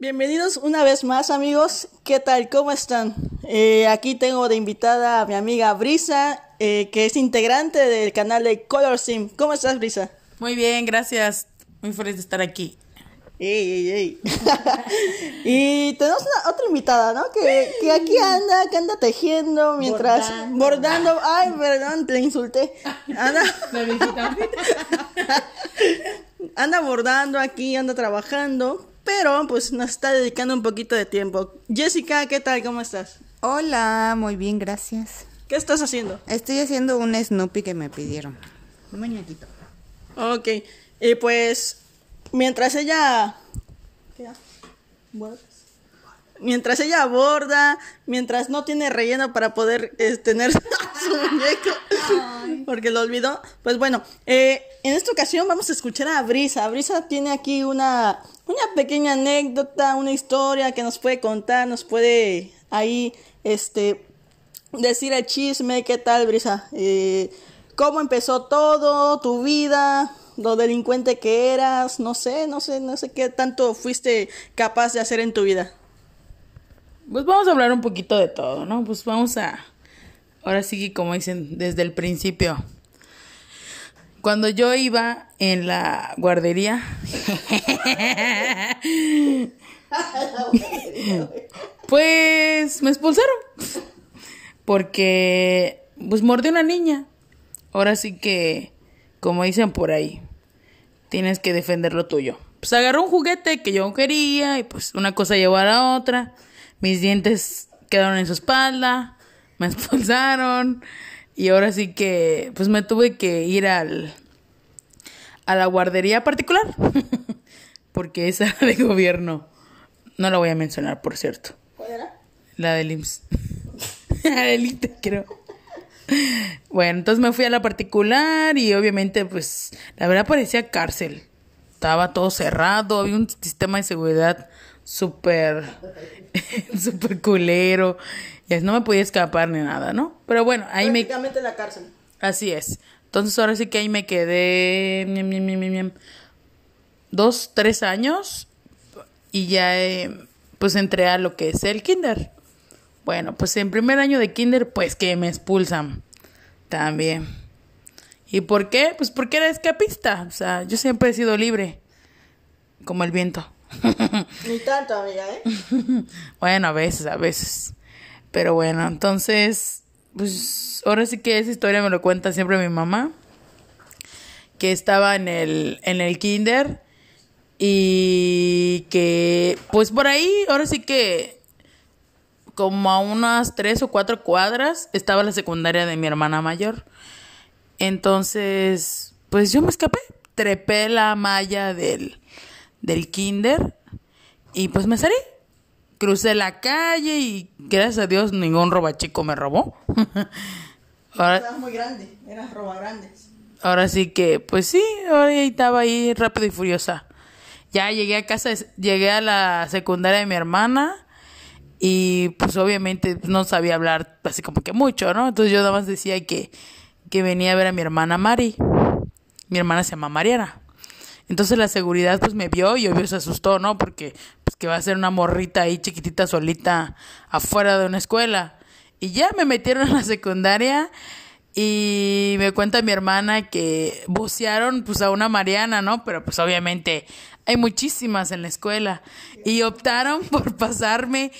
Bienvenidos una vez más amigos, ¿qué tal? ¿Cómo están? Eh, aquí tengo de invitada a mi amiga Brisa, eh, que es integrante del canal de Color Sim. ¿Cómo estás Brisa? Muy bien, gracias. Muy feliz de estar aquí. Ey, ey, ey. y tenemos una, otra invitada, ¿no? Que, que, aquí anda, que anda tejiendo mientras bordando. Ay, perdón, te insulté. Anda. anda bordando aquí, anda trabajando, pero pues nos está dedicando un poquito de tiempo. Jessica, ¿qué tal? ¿Cómo estás? Hola, muy bien, gracias. ¿Qué estás haciendo? Estoy haciendo un Snoopy que me pidieron. Un muñequito. Ok, y pues mientras ella... ¿Qué? Mientras ella aborda, mientras no tiene relleno para poder eh, tener su muñeco, porque lo olvidó. Pues bueno, eh, en esta ocasión vamos a escuchar a Brisa. Brisa tiene aquí una, una pequeña anécdota, una historia que nos puede contar, nos puede ahí este, decir el chisme, qué tal, Brisa. Eh, ¿Cómo empezó todo, tu vida? lo delincuente que eras, no sé, no sé, no sé qué tanto fuiste capaz de hacer en tu vida. Pues vamos a hablar un poquito de todo, ¿no? Pues vamos a, ahora sí, como dicen, desde el principio. Cuando yo iba en la guardería, pues me expulsaron. Porque, pues mordí una niña. Ahora sí que, como dicen por ahí, tienes que defender lo tuyo. Pues agarró un juguete que yo quería y pues una cosa llevó a la otra. Mis dientes quedaron en su espalda, me expulsaron y ahora sí que pues me tuve que ir al a la guardería particular porque esa de gobierno no la voy a mencionar, por cierto. ¿Cuál era? La del IMSS. la del IMSS, creo. Bueno, entonces me fui a la particular y obviamente pues la verdad parecía cárcel. Estaba todo cerrado, había un sistema de seguridad súper, súper culero. Y no me podía escapar ni nada, ¿no? Pero bueno, ahí me... la cárcel. Así es. Entonces ahora sí que ahí me quedé dos, tres años y ya eh, pues entré a lo que es el kinder. Bueno, pues en primer año de kinder, pues que me expulsan también. ¿Y por qué? Pues porque era escapista. O sea, yo siempre he sido libre, como el viento. Ni tanto, amiga, ¿eh? bueno, a veces, a veces. Pero bueno, entonces, pues ahora sí que esa historia me lo cuenta siempre mi mamá, que estaba en el, en el kinder y que, pues por ahí, ahora sí que como a unas tres o cuatro cuadras estaba la secundaria de mi hermana mayor. Entonces, pues yo me escapé, trepé la malla del, del kinder y pues me salí. Crucé la calle y gracias a Dios ningún robachico me robó. ahora, muy grande, eras roba grandes. Ahora sí que, pues sí, ahora estaba ahí rápido y furiosa. Ya llegué a casa, llegué a la secundaria de mi hermana y pues obviamente no sabía hablar así como que mucho, ¿no? Entonces yo nada más decía que, que venía a ver a mi hermana Mari. Mi hermana se llama Mariana. Entonces la seguridad pues me vio y obvio se asustó, ¿no? Porque pues que va a ser una morrita ahí chiquitita solita afuera de una escuela. Y ya me metieron a la secundaria y me cuenta mi hermana que bucearon pues a una Mariana, ¿no? Pero pues obviamente hay muchísimas en la escuela y optaron por pasarme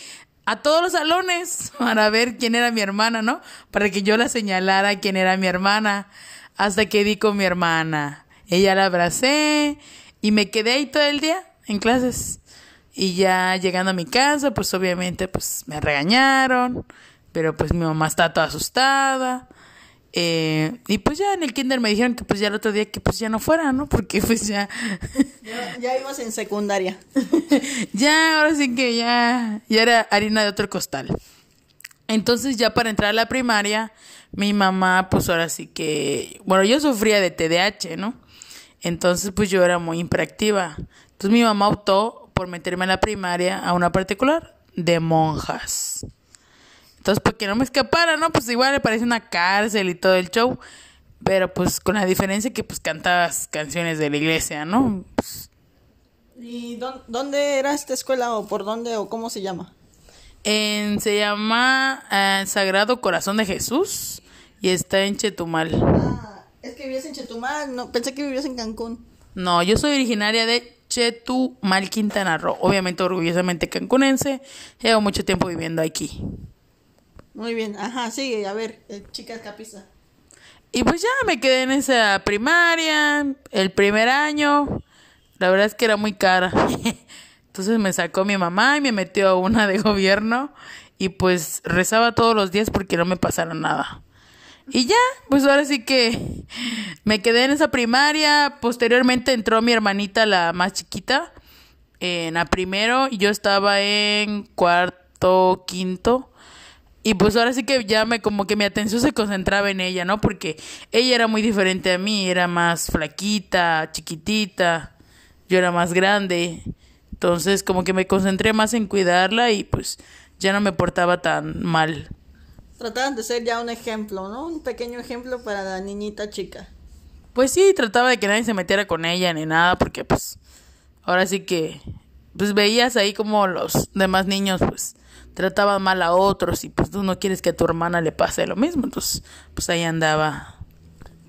a todos los salones para ver quién era mi hermana, ¿no? Para que yo la señalara quién era mi hermana. Hasta que di con mi hermana. Ella la abracé y me quedé ahí todo el día en clases. Y ya llegando a mi casa, pues obviamente pues me regañaron, pero pues mi mamá está toda asustada. Eh, y pues ya en el kinder me dijeron que pues ya el otro día que pues ya no fuera, ¿no? Porque pues ya... ya, ibas en secundaria. ya, ahora sí que ya, ya era harina de otro costal. Entonces ya para entrar a la primaria, mi mamá pues ahora sí que... Bueno, yo sufría de TDAH, ¿no? Entonces pues yo era muy impractiva. Entonces mi mamá optó por meterme a la primaria a una particular de monjas. Entonces, para que no me escapara, ¿no? Pues igual le parece una cárcel y todo el show. Pero pues con la diferencia que pues cantabas canciones de la iglesia, ¿no? Pues, ¿Y dón- dónde era esta escuela o por dónde o cómo se llama? En- se llama eh, Sagrado Corazón de Jesús y está en Chetumal. Ah, es que vivías en Chetumal, no, pensé que vivías en Cancún. No, yo soy originaria de Chetumal, Quintana Roo. Obviamente orgullosamente cancunense. Llevo mucho tiempo viviendo aquí. Muy bien, ajá, sigue, a ver, eh, chicas capisa. Y pues ya me quedé en esa primaria, el primer año. La verdad es que era muy cara. Entonces me sacó mi mamá y me metió a una de gobierno. Y pues rezaba todos los días porque no me pasara nada. Y ya, pues ahora sí que me quedé en esa primaria. Posteriormente entró mi hermanita, la más chiquita, en a primero. Y yo estaba en cuarto, quinto. Y pues ahora sí que ya me como que mi atención se concentraba en ella, ¿no? Porque ella era muy diferente a mí, era más flaquita, chiquitita, yo era más grande. Entonces como que me concentré más en cuidarla y pues ya no me portaba tan mal. Trataban de ser ya un ejemplo, ¿no? Un pequeño ejemplo para la niñita chica. Pues sí, trataba de que nadie se metiera con ella ni nada, porque pues ahora sí que pues veías ahí como los demás niños pues trataban mal a otros y pues tú no quieres que a tu hermana le pase lo mismo, entonces pues ahí andaba.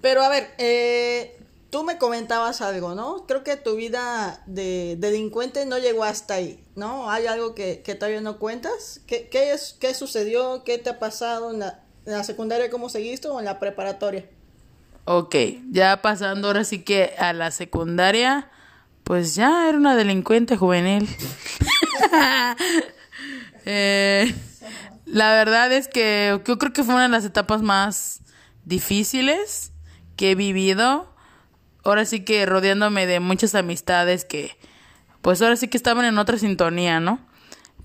Pero a ver, eh, tú me comentabas algo, ¿no? Creo que tu vida de delincuente no llegó hasta ahí, ¿no? ¿Hay algo que, que todavía no cuentas? ¿Qué, qué, es, ¿Qué sucedió? ¿Qué te ha pasado en la, secundaria? ¿Cómo seguiste o en la preparatoria? Ok, ya pasando ahora sí que a la secundaria, pues ya era una delincuente juvenil. Eh, la verdad es que yo creo que fue una de las etapas más difíciles que he vivido. Ahora sí que rodeándome de muchas amistades que, pues ahora sí que estaban en otra sintonía, ¿no?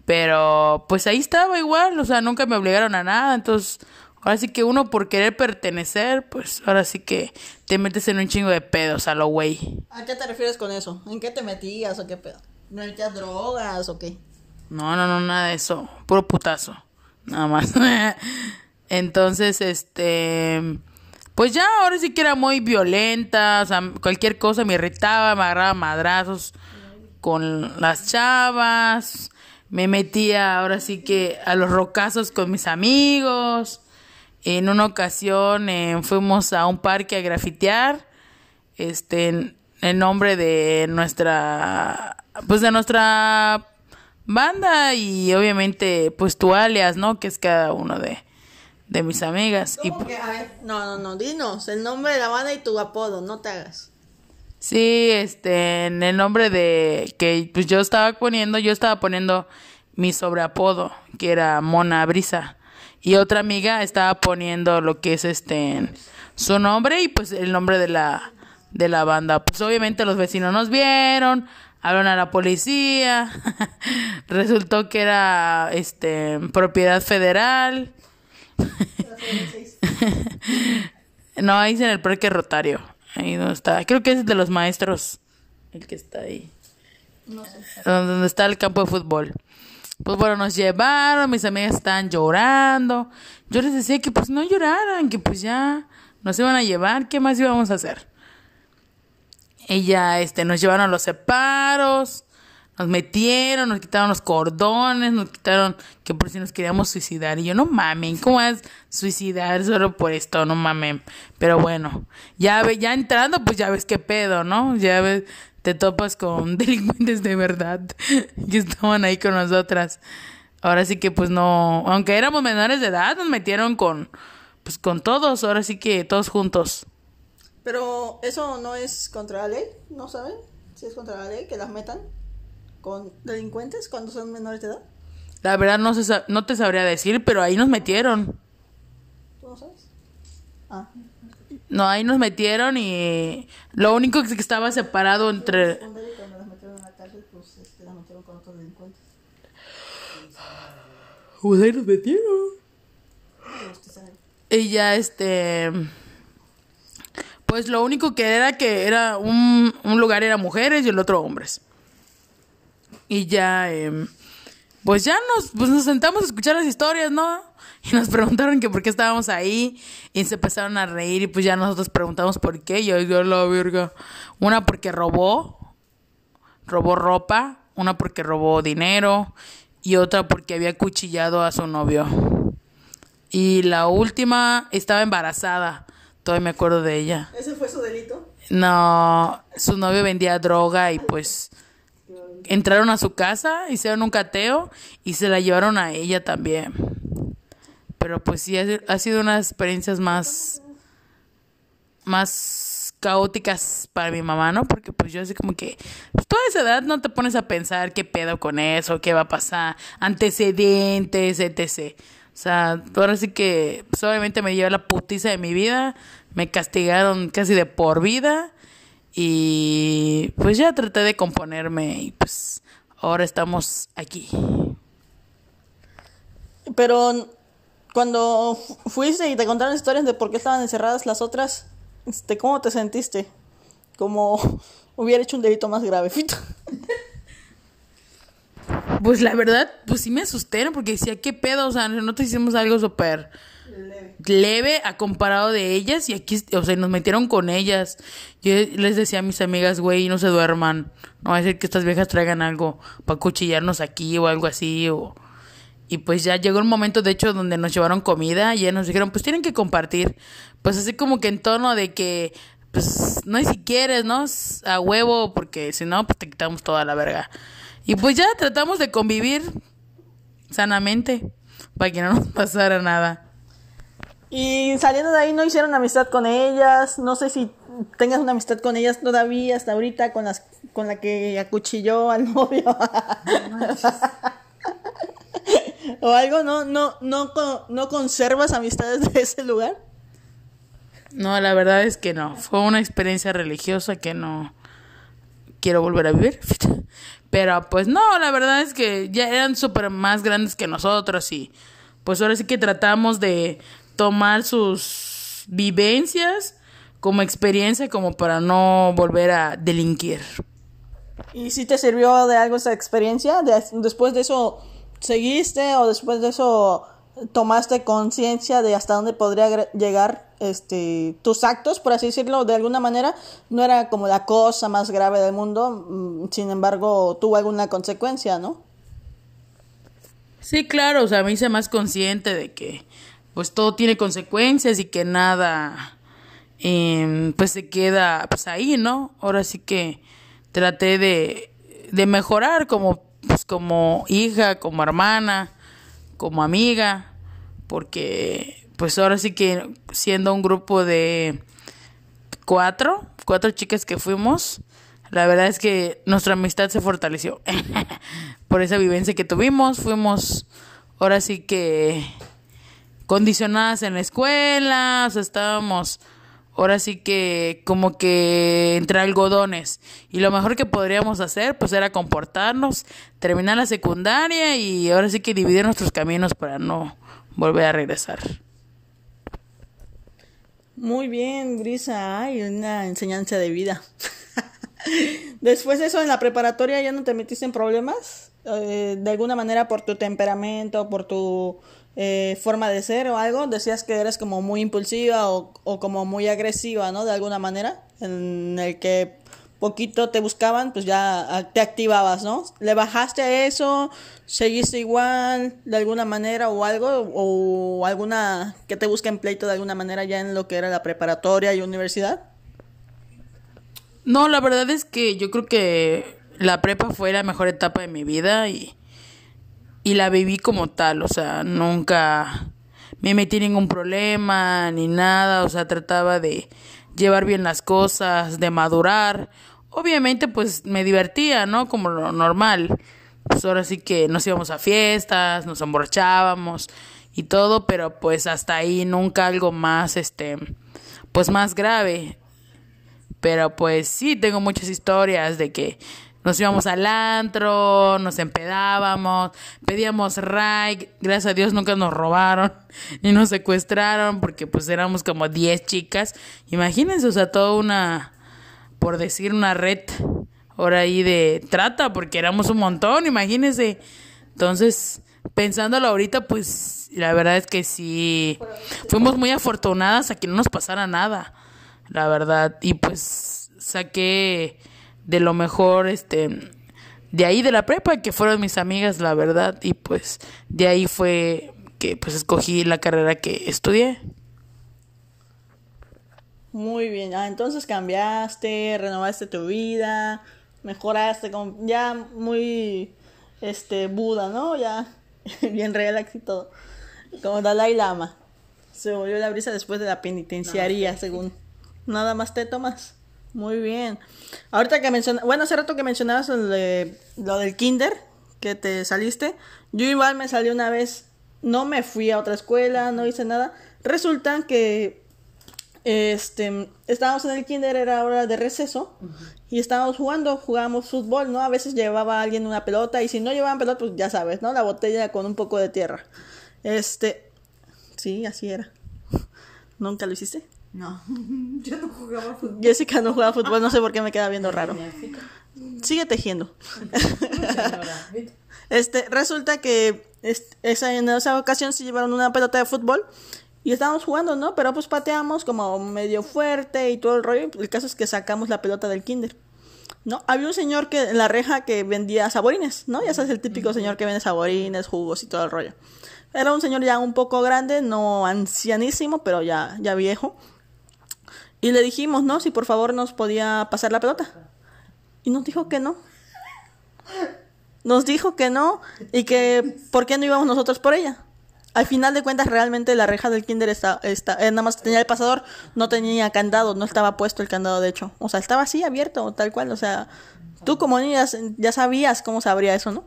Pero pues ahí estaba igual, o sea, nunca me obligaron a nada, entonces ahora sí que uno por querer pertenecer, pues ahora sí que te metes en un chingo de pedos a lo güey. ¿A qué te refieres con eso? ¿En qué te metías o qué pedo? ¿Me metías drogas o qué? No, no, no, nada de eso. Puro putazo. Nada más. Entonces, este. Pues ya, ahora sí que era muy violenta. O sea, cualquier cosa me irritaba, me agarraba madrazos con las chavas. Me metía ahora sí que a los rocazos con mis amigos. En una ocasión eh, fuimos a un parque a grafitear. Este, en, nombre de nuestra. Pues de nuestra banda y obviamente pues tu alias, ¿no? Que es cada uno de, de mis amigas. Y no, no, no, dinos el nombre de la banda y tu apodo, no te hagas. sí, este, en el nombre de que pues yo estaba poniendo, yo estaba poniendo mi sobreapodo, que era Mona Brisa. Y otra amiga estaba poniendo lo que es este su nombre y pues el nombre de la de la banda. Pues obviamente los vecinos nos vieron, hablaron a la policía. Resultó que era este propiedad federal. No, ahí es en el parque Rotario. Ahí donde está. Creo que es de los maestros. El que está ahí. Donde está el campo de fútbol. Pues bueno, nos llevaron, mis amigas estaban llorando. Yo les decía que pues no lloraran, que pues ya nos iban a llevar, ¿qué más íbamos a hacer? Ella, este, nos llevaron a los separos, nos metieron, nos quitaron los cordones, nos quitaron que por si nos queríamos suicidar. Y yo, no mamen, ¿cómo es suicidar solo por esto? No mamen. Pero bueno, ya, ve, ya entrando, pues ya ves qué pedo, ¿no? Ya ves, te topas con delincuentes de verdad que estaban ahí con nosotras. Ahora sí que pues no, aunque éramos menores de edad, nos metieron con, pues con todos, ahora sí que todos juntos. Pero eso no es contra la ley, ¿no saben? Si es contra la ley que las metan con delincuentes cuando son menores de edad. La verdad no, se, no te sabría decir, pero ahí nos metieron. ¿Tú no sabes? Ah. No, ahí nos metieron y lo único que estaba separado entre... Cuando las metieron a la cárcel, pues este, las metieron con otros delincuentes. Pues ahí nos metieron. Y ya este... Pues lo único que era que era un, un lugar era mujeres y el otro hombres. Y ya, em, pues ya nos, pues nos sentamos a escuchar las historias, ¿no? Y nos preguntaron que por qué estábamos ahí y se empezaron a reír y pues ya nosotros preguntamos por qué. Y yo, yo la verga. Una porque robó, robó ropa, una porque robó dinero y otra porque había cuchillado a su novio. Y la última estaba embarazada, todavía me acuerdo de ella. ¿Ese fue su delito? No, su novio vendía droga y pues entraron a su casa, hicieron un cateo y se la llevaron a ella también. Pero pues sí, ha, sido unas experiencias más, más caóticas para mi mamá, ¿no? Porque pues yo así como que, pues toda esa edad no te pones a pensar qué pedo con eso, qué va a pasar, antecedentes, etc. O sea, ahora sí que, pues obviamente me llevé la putiza de mi vida, me castigaron casi de por vida y pues ya traté de componerme y pues ahora estamos aquí. Pero cuando fu- fuiste y te contaron historias de por qué estaban encerradas las otras, este, ¿cómo te sentiste? Como hubiera hecho un delito más grave, Fito. Pues la verdad, pues sí me asusté, ¿no? Porque decía, ¿qué pedo? O sea, nosotros hicimos algo súper leve a comparado de ellas y aquí, o sea, nos metieron con ellas. Yo les decía a mis amigas, güey, no se duerman. No va a ser que estas viejas traigan algo para cuchillarnos aquí o algo así. O... Y pues ya llegó el momento, de hecho, donde nos llevaron comida y ya nos dijeron, pues tienen que compartir. Pues así como que en tono de que, pues no hay si quieres, ¿no? A huevo, porque si no, pues te quitamos toda la verga. Y pues ya tratamos de convivir sanamente para que no nos pasara nada. Y saliendo de ahí no hicieron amistad con ellas. No sé si tengas una amistad con ellas todavía hasta ahorita con las con la que acuchilló al novio. o algo, no no no no conservas amistades de ese lugar. No, la verdad es que no. Fue una experiencia religiosa que no quiero volver a vivir. Pero pues no, la verdad es que ya eran súper más grandes que nosotros y pues ahora sí que tratamos de tomar sus vivencias como experiencia como para no volver a delinquir. ¿Y si te sirvió de algo esa experiencia? De- después de eso seguiste o después de eso tomaste conciencia de hasta dónde podría llegar este tus actos, por así decirlo, de alguna manera no era como la cosa más grave del mundo, mm, sin embargo, tuvo alguna consecuencia, ¿no? Sí, claro, o sea, me hice más consciente de que pues todo tiene consecuencias y que nada em, pues se queda pues ahí, ¿no? Ahora sí que traté de, de mejorar como pues como hija, como hermana, como amiga, porque pues ahora sí que siendo un grupo de cuatro, cuatro chicas que fuimos, la verdad es que nuestra amistad se fortaleció. Por esa vivencia que tuvimos, fuimos ahora sí que condicionadas en la escuela, o estábamos ahora sí que como que entre algodones. Y lo mejor que podríamos hacer pues era comportarnos, terminar la secundaria y ahora sí que dividir nuestros caminos para no volver a regresar. Muy bien, Grisa, hay una enseñanza de vida. Después de eso, en la preparatoria ya no te metiste en problemas, Eh, de alguna manera por tu temperamento, por tu eh, forma de ser o algo, decías que eres como muy impulsiva o, o como muy agresiva, ¿no? De alguna manera, en el que poquito te buscaban, pues ya te activabas, ¿no? ¿Le bajaste a eso? ¿Seguiste igual de alguna manera o algo? ¿O alguna que te busquen pleito de alguna manera ya en lo que era la preparatoria y universidad? No, la verdad es que yo creo que la prepa fue la mejor etapa de mi vida y, y la viví como tal, o sea, nunca me metí en ningún problema ni nada, o sea, trataba de llevar bien las cosas, de madurar. Obviamente, pues me divertía, ¿no? Como lo normal. Pues ahora sí que nos íbamos a fiestas, nos emborrachábamos y todo, pero pues hasta ahí nunca algo más, este, pues más grave. Pero pues sí, tengo muchas historias de que nos íbamos al antro, nos empedábamos, pedíamos ray, gracias a Dios nunca nos robaron ni nos secuestraron porque pues éramos como 10 chicas. Imagínense, o sea, toda una, por decir una red ahora ahí de trata porque éramos un montón, imagínense. Entonces, pensándolo ahorita, pues la verdad es que sí, fuimos muy afortunadas a que no nos pasara nada la verdad. Y pues saqué de lo mejor, este, de ahí de la prepa, que fueron mis amigas, la verdad, y pues de ahí fue que pues escogí la carrera que estudié. Muy bien, ah, entonces cambiaste, renovaste tu vida, mejoraste, como ya muy, este, Buda, ¿no? Ya bien relax y todo, como Dalai Lama. Se volvió la brisa después de la penitenciaría, según. Nada más te tomas. Muy bien. Ahorita que mencionas, bueno, hace rato que mencionabas lo, de, lo del kinder, que te saliste, yo igual me salí una vez, no me fui a otra escuela, no hice nada. Resulta que este, estábamos en el kinder, era hora de receso, y estábamos jugando, jugábamos fútbol, ¿no? A veces llevaba alguien una pelota, y si no llevaban pelota, pues ya sabes, ¿no? La botella con un poco de tierra. Este, sí, así era. ¿Nunca lo hiciste? No, yo no jugaba fútbol. Jessica no jugaba fútbol, no sé por qué me queda viendo raro. Sigue tejiendo. Este, resulta que esa, en esa ocasión se llevaron una pelota de fútbol y estábamos jugando, ¿no? Pero pues pateamos como medio fuerte y todo el rollo. El caso es que sacamos la pelota del kinder. ¿No? Había un señor que en la reja que vendía saborines, ¿no? Ya sabes, el típico señor que vende saborines, jugos y todo el rollo. Era un señor ya un poco grande, no ancianísimo, pero ya, ya viejo. Y le dijimos, ¿no? Si por favor nos podía pasar la pelota. Y nos dijo que no. Nos dijo que no y que por qué no íbamos nosotros por ella. Al final de cuentas, realmente la reja del kinder está, está, eh, nada más tenía el pasador, no tenía candado, no estaba puesto el candado, de hecho. O sea, estaba así abierto, tal cual. O sea, tú como niña ya sabías cómo se abría eso, ¿no?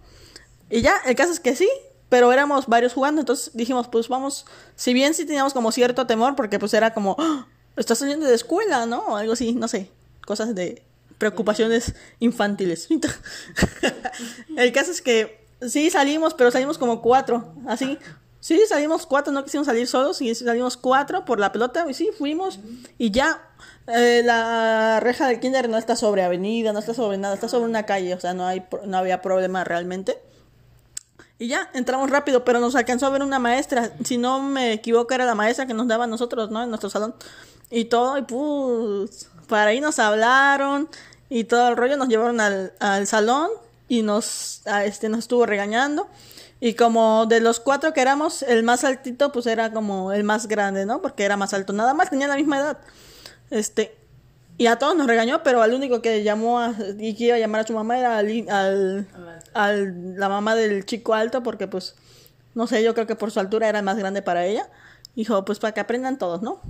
Y ya, el caso es que sí, pero éramos varios jugando, entonces dijimos, pues vamos, si bien sí teníamos como cierto temor, porque pues era como, ¡Ah! Estás saliendo de escuela, ¿no? O algo así, no sé, cosas de preocupaciones infantiles. el caso es que sí salimos, pero salimos como cuatro, así. Sí, salimos cuatro, no quisimos salir solos, y salimos cuatro por la pelota, y sí, fuimos, y ya, eh, la reja del kinder no está sobre avenida, no está sobre nada, está sobre una calle, o sea, no, hay, no había problema realmente. Y ya, entramos rápido, pero nos alcanzó a ver una maestra. Si no me equivoco, era la maestra que nos daba a nosotros, ¿no? En nuestro salón. Y todo, y pues, para ahí nos hablaron y todo el rollo. Nos llevaron al, al salón y nos, a este, nos estuvo regañando. Y como de los cuatro que éramos, el más altito, pues era como el más grande, ¿no? Porque era más alto. Nada más tenía la misma edad. Este, y a todos nos regañó, pero al único que llamó a, y que iba a llamar a su mamá era al, al, al- la mamá del chico alto, porque pues, no sé, yo creo que por su altura era más grande para ella. Dijo, pues para que aprendan todos, ¿no?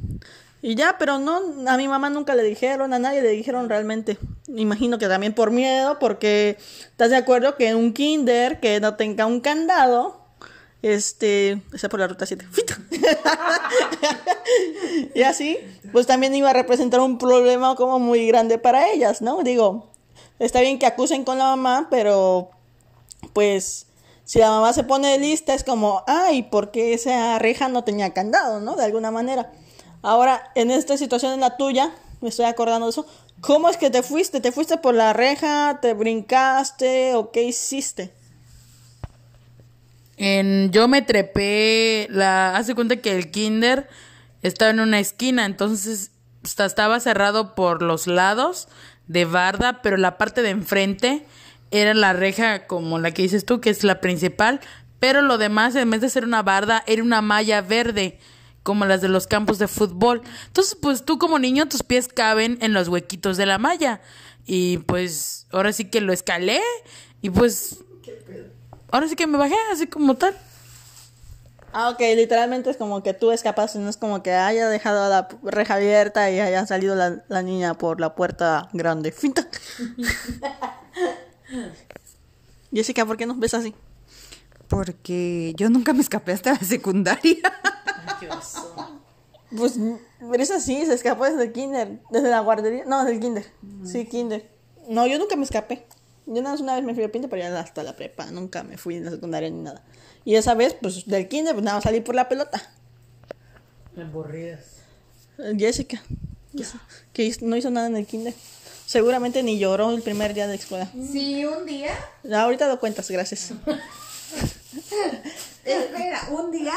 Y ya, pero no, a mi mamá nunca le dijeron, a nadie le dijeron realmente. Imagino que también por miedo, porque estás de acuerdo que un kinder que no tenga un candado, este, está por la ruta 7. y así, pues también iba a representar un problema como muy grande para ellas, ¿no? Digo, está bien que acusen con la mamá, pero pues si la mamá se pone lista es como, ay, ¿por qué esa reja no tenía candado, no? De alguna manera. Ahora, en esta situación en la tuya, me estoy acordando de eso, ¿cómo es que te fuiste? ¿Te fuiste por la reja? ¿Te brincaste? ¿O qué hiciste? En, yo me trepé, la, hace cuenta que el kinder estaba en una esquina, entonces esta- estaba cerrado por los lados de barda, pero la parte de enfrente era la reja como la que dices tú, que es la principal, pero lo demás, en vez de ser una barda, era una malla verde, como las de los campos de fútbol. Entonces, pues tú como niño, tus pies caben en los huequitos de la malla. Y pues ahora sí que lo escalé y pues ahora sí que me bajé así como tal. Ah, ok, literalmente es como que tú escapaste, no es como que haya dejado la reja abierta y haya salido la, la niña por la puerta grande. Finta. Jessica, ¿por qué nos ves así? Porque yo nunca me escapé hasta la secundaria. Pues, pero es así, se escapó desde el kinder, desde la guardería, no, desde el kinder, sí, kinder. No, yo nunca me escapé. Yo nada más una vez me fui a pinta, pero ya hasta la prepa, nunca me fui en la secundaria ni nada. Y esa vez, pues, del kinder, pues nada más salí por la pelota. Aburridas. Eh, Jessica, que, que no hizo nada en el kinder. Seguramente ni lloró el primer día de escuela. Sí, un día. Ahorita lo cuentas, gracias. Espera, un día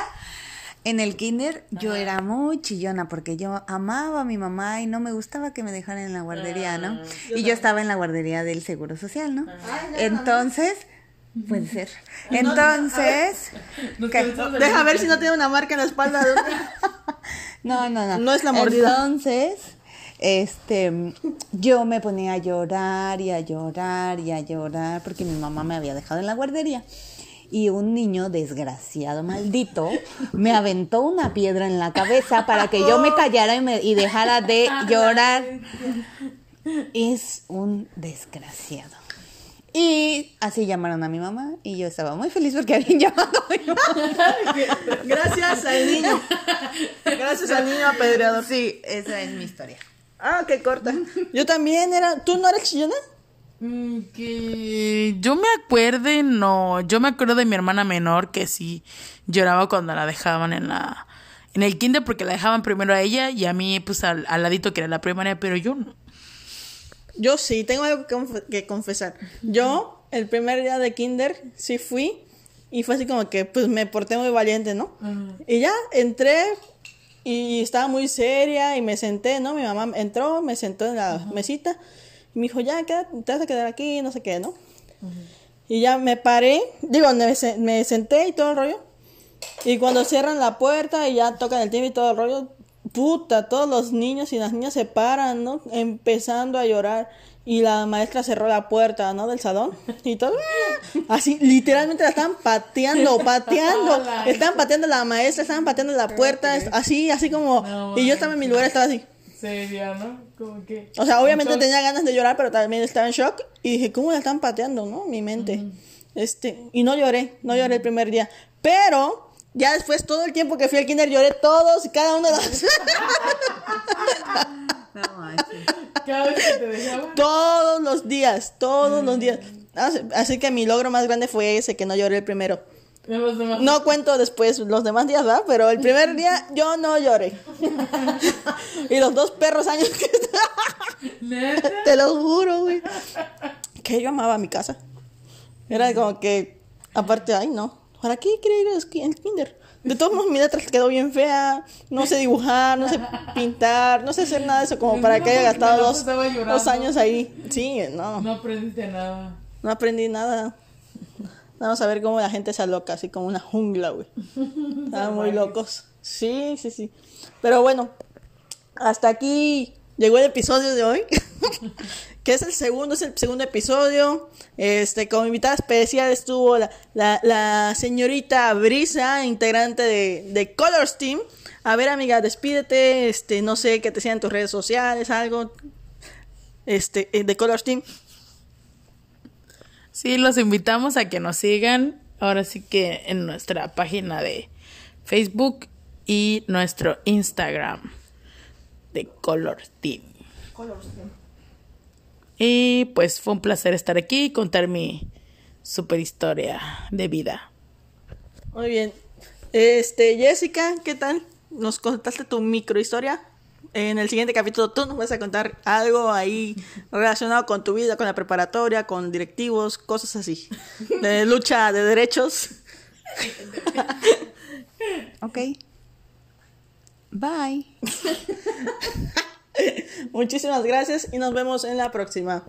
En el kinder yo era muy chillona porque yo amaba a mi mamá y no me gustaba que me dejaran en la guardería, ¿no? Y yo estaba en la guardería del Seguro Social, ¿no? Entonces, puede ser. Entonces. Deja ver si no tiene una marca en la espalda. de una- No, no, no. No es la mordida. Entonces, este, yo me ponía a llorar y a llorar y a llorar porque mi mamá me había dejado en la guardería. Y un niño desgraciado, maldito, me aventó una piedra en la cabeza para que yo me callara y, me- y dejara de llorar. Es un desgraciado. Y así llamaron a mi mamá y yo estaba muy feliz porque habían llamado a mi mamá. Gracias al niño. Gracias al niño apedreador. Sí, esa es mi historia. Ah, qué corta. Yo también era. ¿Tú no eras chillona? Mm, Que yo me acuerde, no. Yo me acuerdo de mi hermana menor que sí lloraba cuando la dejaban en la en el kinder porque la dejaban primero a ella y a mí pues al, al ladito que era la primaria, pero yo no. Yo sí, tengo algo que, conf- que confesar. Yo, el primer día de kinder, sí fui. Y fue así como que, pues, me porté muy valiente, ¿no? Y ya, entré y estaba muy seria y me senté, ¿no? Mi mamá entró, me sentó en la mesita y me dijo, ya, quédate, te vas a quedar aquí, no sé qué, ¿no? Y ya me paré, digo, me, se- me senté y todo el rollo. Y cuando cierran la puerta y ya tocan el timbre y todo el rollo, puta, todos los niños y las niñas se paran, ¿no? Empezando a llorar. Y la maestra cerró la puerta, ¿no? Del salón. Y todo. Así, literalmente la estaban pateando, pateando. Estaban pateando a la maestra, estaban pateando la puerta. Así, así como. No y yo estaba en mi lugar, estaba así. Seria, ¿no? Como que O sea, obviamente tenía ganas de llorar, pero también estaba en shock. Y dije, ¿cómo la están pateando, no? Mi mente. Este, y no lloré, no lloré el primer día. Pero, ya después, todo el tiempo que fui al kinder, lloré todos y cada uno de los... cada vez que te dejaban todos los días, todos los días. Así- Así que mi logro más grande fue ese, que no lloré el primero. Los demás. No cuento después los demás días, ¿verdad? Pero el primer día yo no lloré. y los dos perros años que. Te lo juro, güey. Que yo amaba mi casa. Era como que, aparte, ay, no. ¿Para qué quería ir al kinder? De todos modos, mi letra quedó bien fea. No sé dibujar, no sé pintar, no sé hacer nada de eso como para que haya gastado dos, dos años ahí. Sí, no. No aprendiste nada. No aprendí nada. Vamos a ver cómo la gente se aloca, así como una jungla, güey. Estaban muy locos. Sí, sí, sí. Pero bueno, hasta aquí llegó el episodio de hoy. que es el segundo, es el segundo episodio. Este, como invitada especial estuvo la, la, la señorita Brisa, integrante de, de Colors Team. A ver, amiga, despídete. Este, no sé, que te sigan en tus redes sociales, algo. Este, eh, de Colors Team. Sí, los invitamos a que nos sigan. Ahora sí que en nuestra página de Facebook y nuestro Instagram de Color Team. Y pues fue un placer estar aquí y contar mi super historia de vida. Muy bien. Este, Jessica, ¿qué tal? Nos contaste tu microhistoria. En el siguiente capítulo tú nos vas a contar algo ahí relacionado con tu vida, con la preparatoria, con directivos, cosas así. De lucha de derechos. Ok. Bye. Muchísimas gracias y nos vemos en la próxima.